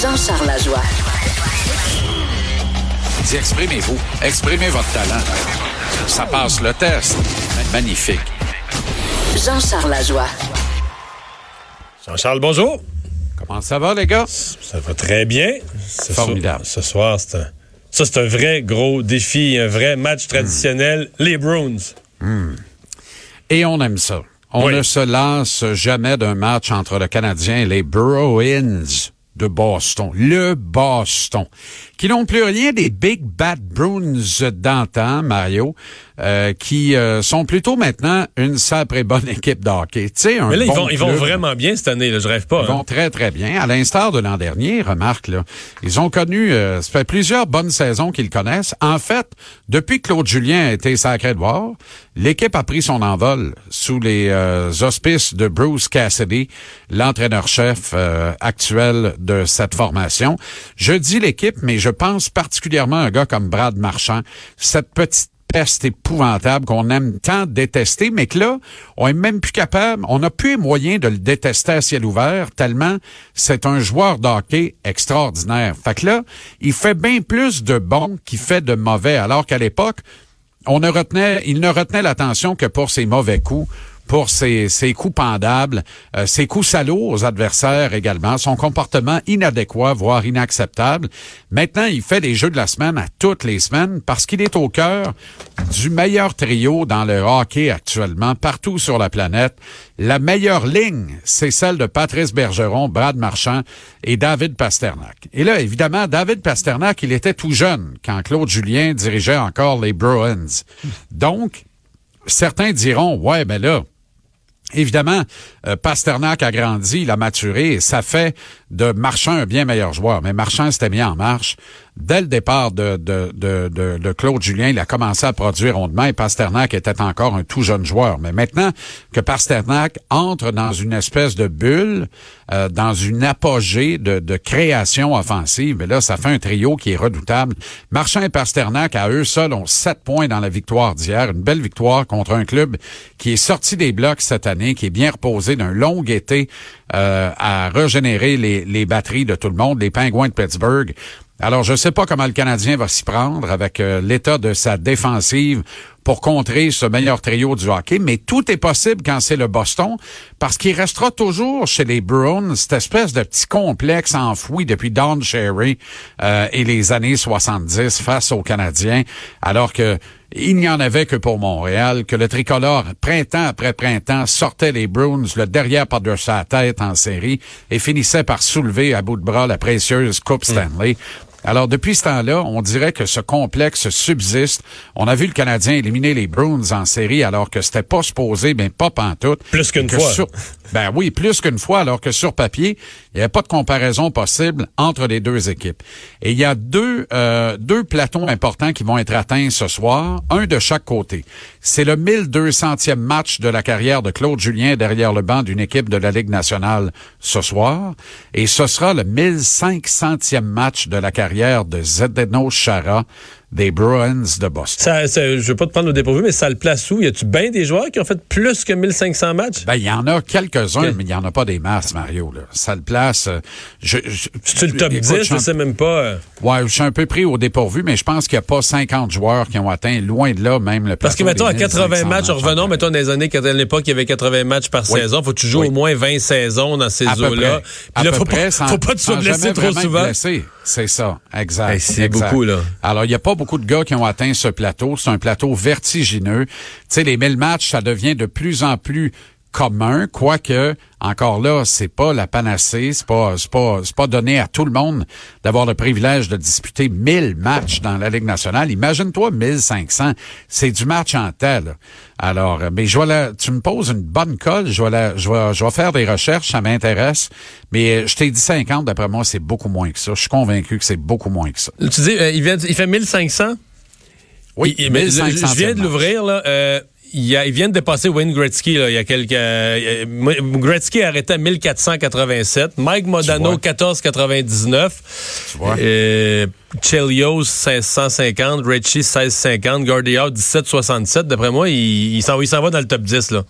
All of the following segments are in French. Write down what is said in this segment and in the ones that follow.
Jean-Charles Lajoie. Dis, exprimez-vous. Exprimez votre talent. Ça passe le test. Magnifique. Jean-Charles Lajoie. Jean-Charles, bonjour. Comment ça va, les gars? Ça va très bien. Ce Formidable. soir- ce soir, c'est un, ça, c'est un vrai gros défi, un vrai match traditionnel. Les Bruins. Et on aime ça. On Oui. ne se lasse jamais d'un match entre le Canadien et les Bruins de Boston. Le Boston. Qui n'ont plus rien des Big Bad Bruins d'antan, Mario, euh, qui euh, sont plutôt maintenant une sacrée bonne équipe de hockey. Tu sais, un Mais là, ils vont, ils vont vraiment bien cette année. Là, je rêve pas. Ils hein. vont très, très bien. À l'instar de l'an dernier, remarque, là, ils ont connu, euh, ça fait plusieurs bonnes saisons qu'ils connaissent. En fait, depuis que Claude Julien a été sacré de voir, l'équipe a pris son envol sous les euh, auspices de Bruce Cassidy, l'entraîneur-chef euh, actuel de cette formation. Je dis l'équipe, mais je pense particulièrement à un gars comme Brad Marchand, cette petite peste épouvantable qu'on aime tant détester, mais que là, on est même plus capable, on n'a plus les moyens de le détester à ciel ouvert, tellement c'est un joueur de hockey extraordinaire. Fait que là, il fait bien plus de bon qu'il fait de mauvais, alors qu'à l'époque, on ne retenait, il ne retenait l'attention que pour ses mauvais coups, pour ses, ses coups pendables, euh, ses coups salauds aux adversaires également, son comportement inadéquat, voire inacceptable. Maintenant, il fait des jeux de la semaine à toutes les semaines parce qu'il est au cœur du meilleur trio dans le hockey actuellement, partout sur la planète. La meilleure ligne, c'est celle de Patrice Bergeron, Brad Marchand et David Pasternak. Et là, évidemment, David Pasternak, il était tout jeune quand Claude Julien dirigeait encore les Bruins. Donc, certains diront, ouais, ben là, Évidemment, euh, Pasternak a grandi, il a maturé et ça fait de Marchand un bien meilleur joueur. Mais Marchand s'était mis en marche. Dès le départ de, de, de, de, de Claude Julien, il a commencé à produire rondement et Pasternak était encore un tout jeune joueur. Mais maintenant que Pasternak entre dans une espèce de bulle, euh, dans une apogée de, de création offensive, mais là, ça fait un trio qui est redoutable. Marchand et Pasternak, à eux seuls, ont sept points dans la victoire d'hier. Une belle victoire contre un club qui est sorti des blocs cette année, qui est bien reposé d'un long été euh, à régénérer les, les batteries de tout le monde, les Pingouins de Pittsburgh. Alors, je ne sais pas comment le Canadien va s'y prendre avec euh, l'état de sa défensive pour contrer ce meilleur trio du hockey, mais tout est possible quand c'est le Boston, parce qu'il restera toujours chez les Bruins cette espèce de petit complexe enfoui depuis Don Cherry euh, et les années 70 face aux Canadiens, alors que il n'y en avait que pour Montréal, que le tricolore, printemps après printemps, sortait les Bruins, le derrière par-dessus sa tête en série, et finissait par soulever à bout de bras la précieuse Coupe Stanley. Alors, depuis ce temps-là, on dirait que ce complexe subsiste. On a vu le Canadien éliminer les Bruins en série alors que c'était pas supposé, mais pas pantoute. Plus qu'une fois. sur- ben oui, plus qu'une fois, alors que sur papier, il n'y avait pas de comparaison possible entre les deux équipes. Et il y a deux, euh, deux plateaux importants qui vont être atteints ce soir, un de chaque côté. C'est le 1200e match de la carrière de Claude Julien derrière le banc d'une équipe de la Ligue nationale ce soir. Et ce sera le 1500e match de la carrière de Zdeno Chara des Bruins de Boston. Ça, ça- je veux pas te prendre au dépourvu, mais ça le place où? Y a-tu bien des joueurs qui ont fait plus que 1500 matchs? Ben, il y en a quelques-uns, mais il n'y en a pas des masses, Mario. Là. Ça le place. euh, je, je- C'est le top écoute, 10, je un- sais même pas. euh, Ouais, je suis un peu pris au dépourvu, mais je pense qu'il n'y a pas 50 joueurs qui ont atteint loin de là, même le Parce que, mettons, à des 80 1500 matchs, revenons, mettons, dans les années, à l'époque, il y avait 80 matchs par Oui. saison. Faut que tu joues Oui. au moins 20 saisons dans ces eaux-là? Puis là, faut près, pas, sans- faut pas te jamais trop souvent. blessé. C'est ça, exact. Hey, c'est beaucoup, là. Alors, il n'y a pas beaucoup de gars qui ont atteint ce plateau. C'est un plateau vertigineux. Tu sais, les 1000 matchs, ça devient de plus en plus commun, quoique, encore là, c'est pas la panacée, c'est pas, c'est pas, c'est pas donné à tout le monde d'avoir le privilège de disputer 1000 matchs dans la Ligue nationale. Imagine-toi 1500. C'est du match en tel. Alors, mais je vais la- tu me poses une bonne colle, je vais la, je vais, je vais faire des recherches, ça m'intéresse. Mais euh, je t'ai dit 50, d'après moi, c'est beaucoup moins que ça. Je suis convaincu que c'est beaucoup moins que ça. Tu dis, euh, il, vient, il fait 1500? Oui, Il- mais 1500 je viens de l'ouvrir, là. euh, il, y a, il vient de dépasser Wayne Gretzky, là, il y a quelques... euh, Gretzky arrêté à 1487. Mike Modano, vois. 1499. Tu vois. Euh, Chelios, 1650. Ritchie, 1650. Gardiout, 1767. D'après moi, il, s'en il s'en va dans le top 10, là.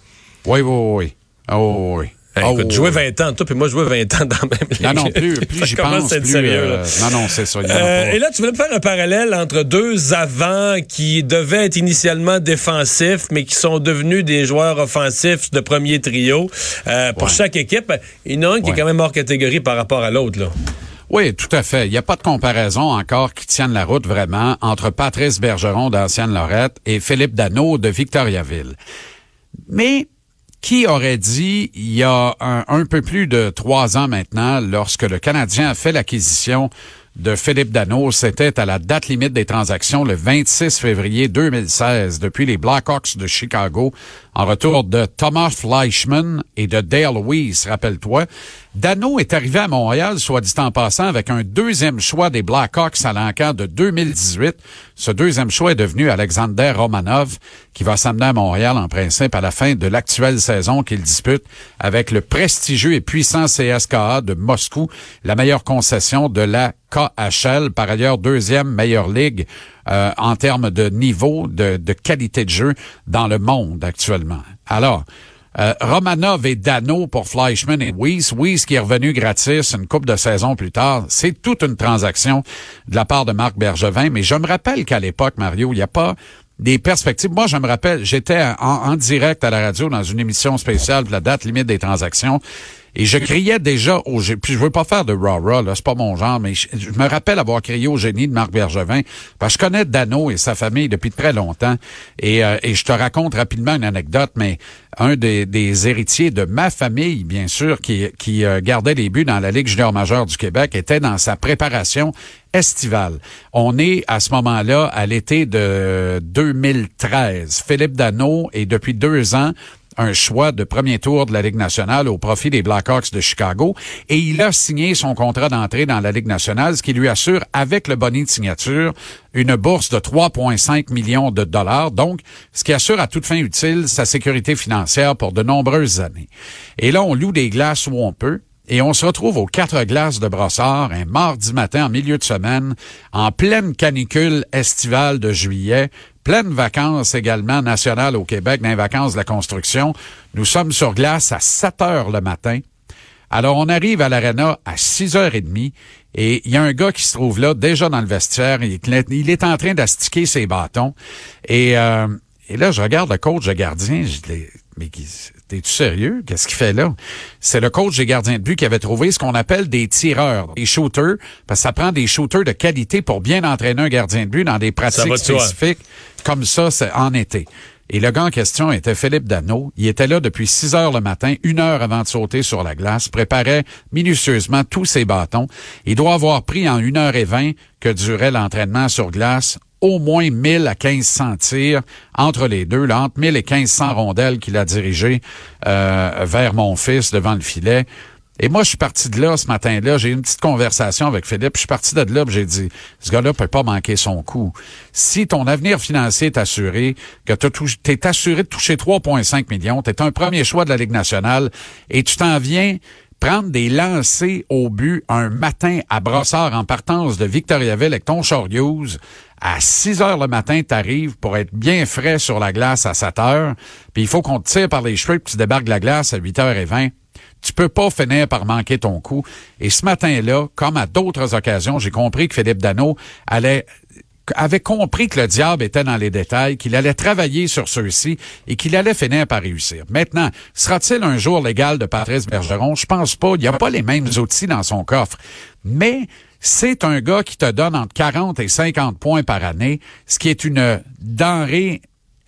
Oui, oui, oui. Oh, oui. Hey, écoute, oh, jouer 20 ans, toi puis moi jouer 20 ans dans la même ligue. Non, non, plus, plus j'y pense, plus... Sérieux, euh, non, non, c'est ça. Euh, et là, tu voulais me faire un parallèle entre deux avants qui devaient être initialement défensifs, mais qui sont devenus des joueurs offensifs de premier trio. Euh, pour chaque équipe, il y en a un qui est quand même hors catégorie par rapport à l'autre, là. Oui, tout à fait. Il n'y a pas de comparaison encore qui tienne la route vraiment entre Patrice Bergeron d'Ancienne Lorette et Philippe Dano de Victoriaville. Mais qui aurait dit il y a un, peu plus de trois ans maintenant, lorsque le Canadien a fait l'acquisition de Philippe Dano, c'était à la date limite des transactions le 26 février 2016 depuis les Blackhawks de Chicago en retour de Thomas Fleischman et de Dale Weiss, rappelle-toi. Dano est arrivé à Montréal, soit dit en passant, avec un deuxième choix des Blackhawks à l'encan de 2018. Ce deuxième choix est devenu Alexander Romanov, qui va s'amener à Montréal en principe à la fin de l'actuelle saison qu'il dispute avec le prestigieux et puissant CSKA de Moscou, la meilleure concession de la KHL, par ailleurs deuxième meilleure ligue euh, en termes de niveau, de, qualité de jeu dans le monde actuellement. Alors, euh, Romanov et Dano pour Fleischmann et Weiss. Weiss qui est revenu gratis une coupe de saison plus tard. C'est toute une transaction de la part de Marc Bergevin. Mais je me rappelle qu'à l'époque, Mario, il n'y a pas des perspectives. Moi, je me rappelle, j'étais en, direct à la radio dans une émission spéciale de la date limite des transactions. Et je criais déjà au puis je veux pas faire de rah-rah, là, c'est pas mon genre, mais je, me rappelle avoir crié au génie de Marc Bergevin, parce que je connais Dano et sa famille depuis très longtemps, et, euh, je te raconte rapidement une anecdote, mais un des, héritiers de ma famille, bien sûr, qui, qui euh, gardait les buts dans la Ligue junior majeure du Québec, était dans sa préparation estivale. On est à ce moment-là à l'été de 2013. Philippe Dano est depuis deux ans un choix de premier tour de la Ligue nationale au profit des Blackhawks de Chicago et il a signé son contrat d'entrée dans la Ligue nationale, ce qui lui assure, avec le bonnet de signature, une bourse de 3,5 millions de dollars, donc ce qui assure à toute fin utile sa sécurité financière pour de nombreuses années. Et là, on loue des glaces où on peut. Et on se retrouve aux quatre glaces de Brossard un mardi matin en milieu de semaine, en pleine canicule estivale de juillet, pleine vacances également nationales au Québec, dans les vacances de la construction. Nous sommes sur glace à 7 heures le matin. Alors, on arrive à l'arena à 6h30 et il y a un gars qui se trouve là, déjà dans le vestiaire. Il, est en train d'astiquer ses bâtons. Et, euh, et là, je regarde le coach de gardien. Je dis, mais T'es-tu sérieux? Qu'est-ce qu'il fait là? C'est le coach des gardiens de but qui avait trouvé ce qu'on appelle des tireurs, des shooters, parce que ça prend des shooters de qualité pour bien entraîner un gardien de but dans des pratiques spécifiques comme ça c'est en été. Et le gars en question était Philippe Dano. Il était là depuis 6 heures le matin, une heure avant de sauter sur la glace, préparait minutieusement tous ses bâtons. Il doit avoir pris en une heure et vingt que durait l'entraînement sur glace au moins 1000 à 1500 tirs entre les deux, là, entre 1000 et 1500 rondelles qu'il a dirigées euh, vers mon fils devant le filet. Et moi, je suis parti de là ce matin-là. J'ai eu une petite conversation avec Philippe. Je suis parti de là, j'ai dit, ce gars-là peut pas manquer son coup. Si ton avenir financier est assuré, que tu es assuré de toucher 3,5 millions, tu es un premier choix de la Ligue nationale et tu t'en viens prendre des lancers au but un matin à Brossard en partance de Victoriaville avec ton Hughes, à 6 heures le matin, tu arrives pour être bien frais sur la glace à 7 heures, puis il faut qu'on te tire par les cheveux, puis tu débarques de la glace à 8h20. Tu peux pas finir par manquer ton coup. Et ce matin-là, comme à d'autres occasions, j'ai compris que Philippe Dano allait avait compris que le diable était dans les détails, qu'il allait travailler sur ceux-ci et qu'il allait finir par réussir. Maintenant, sera-t-il un jour légal de Patrice Bergeron? Je pense pas. Il n'y a pas les mêmes outils dans son coffre. Mais c'est un gars qui te donne entre 40 et 50 points par année, ce qui est une denrée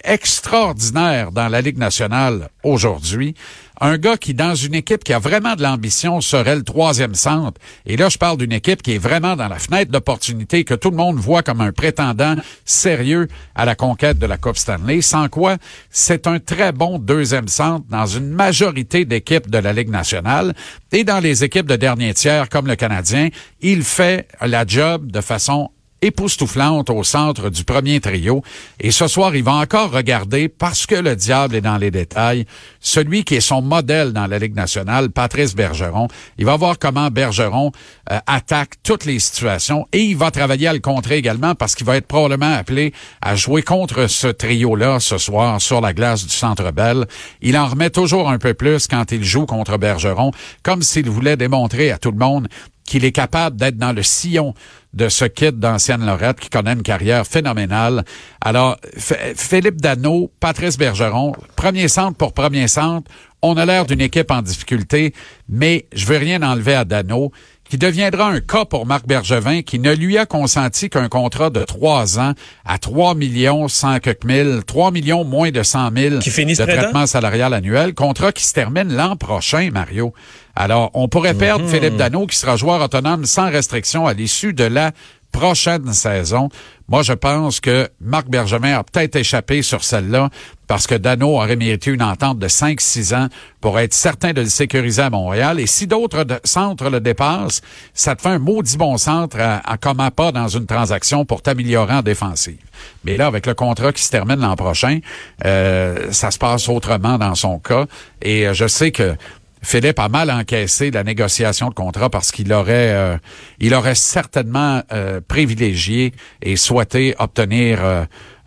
extraordinaire dans la Ligue nationale aujourd'hui un gars qui, dans une équipe qui a vraiment de l'ambition, serait le troisième centre. Et là, je parle d'une équipe qui est vraiment dans la fenêtre d'opportunité, que tout le monde voit comme un prétendant sérieux à la conquête de la Coupe Stanley. Sans quoi, c'est un très bon deuxième centre dans une majorité d'équipes de la Ligue nationale. Et dans les équipes de dernier tiers, comme le Canadien, il fait la job de façon époustouflante au centre du premier trio. Et ce soir, il va encore regarder, parce que le diable est dans les détails, celui qui est son modèle dans la Ligue nationale, Patrice Bergeron. Il va voir comment Bergeron euh, attaque toutes les situations et il va travailler à le contrer également parce qu'il va être probablement appelé à jouer contre ce trio-là ce soir sur la glace du Centre Bell. Il en remet toujours un peu plus quand il joue contre Bergeron, comme s'il voulait démontrer à tout le monde qu'il est capable d'être dans le sillon de ce kit d'ancienne Lorette qui connaît une carrière phénoménale. Alors, Philippe Dano, Patrice Bergeron, premier centre pour premier centre, on a l'air d'une équipe en difficulté, mais je veux rien enlever à Dano qui deviendra un cas pour Marc Bergevin, qui ne lui a consenti qu'un contrat de trois ans à 3 millions 100 mille, 3 millions moins de 100 000 qui de traitement salarial annuel, contrat qui se termine l'an prochain, Mario. Alors, on pourrait perdre mhm. Philippe Dano, qui sera joueur autonome sans restriction à l'issue de la prochaine saison. Moi, je pense que Marc Bergevin a peut-être échappé sur celle-là parce que Dano aurait mérité une entente de 5-6 ans pour être certain de le sécuriser à Montréal. Et si d'autres centres le dépassent, ça te fait un maudit bon centre à, à comment pas dans une transaction pour t'améliorer en défensive. Mais là, avec le contrat qui se termine l'an prochain, euh, ça se passe autrement dans son cas. Et euh, je sais que Philippe a mal encaissé la négociation de contrat parce qu'il aurait, euh, il aurait certainement euh, privilégié et souhaité obtenir,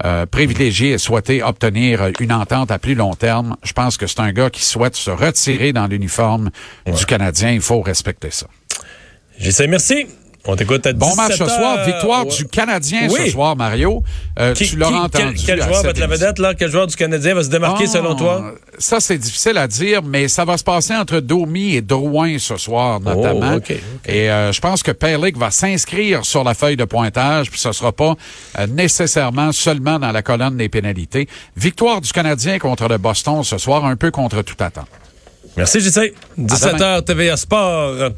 euh, privilégié et souhaité obtenir une entente à plus long terme. Je pense que c'est un gars qui souhaite se retirer dans l'uniforme du Canadien. Il faut respecter ça. J'essaie, merci. On t'écoute à Bon match ce soir. Victoire du Canadien ce soir, Mario. Euh, tu l'auras entendu. Quel, joueur va être la vedette, là? Quel joueur du Canadien va se démarquer selon toi? Ah, ça, c'est difficile à dire, mais ça va se passer entre Domi et Drouin ce soir, oh, notamment. Et euh, je pense que Perlick va s'inscrire sur la feuille de pointage, puis ce sera pas euh, nécessairement seulement dans la colonne des pénalités. Victoire du Canadien contre le Boston ce soir, un peu contre tout attente. Merci, JC. 17h, TVA Sport.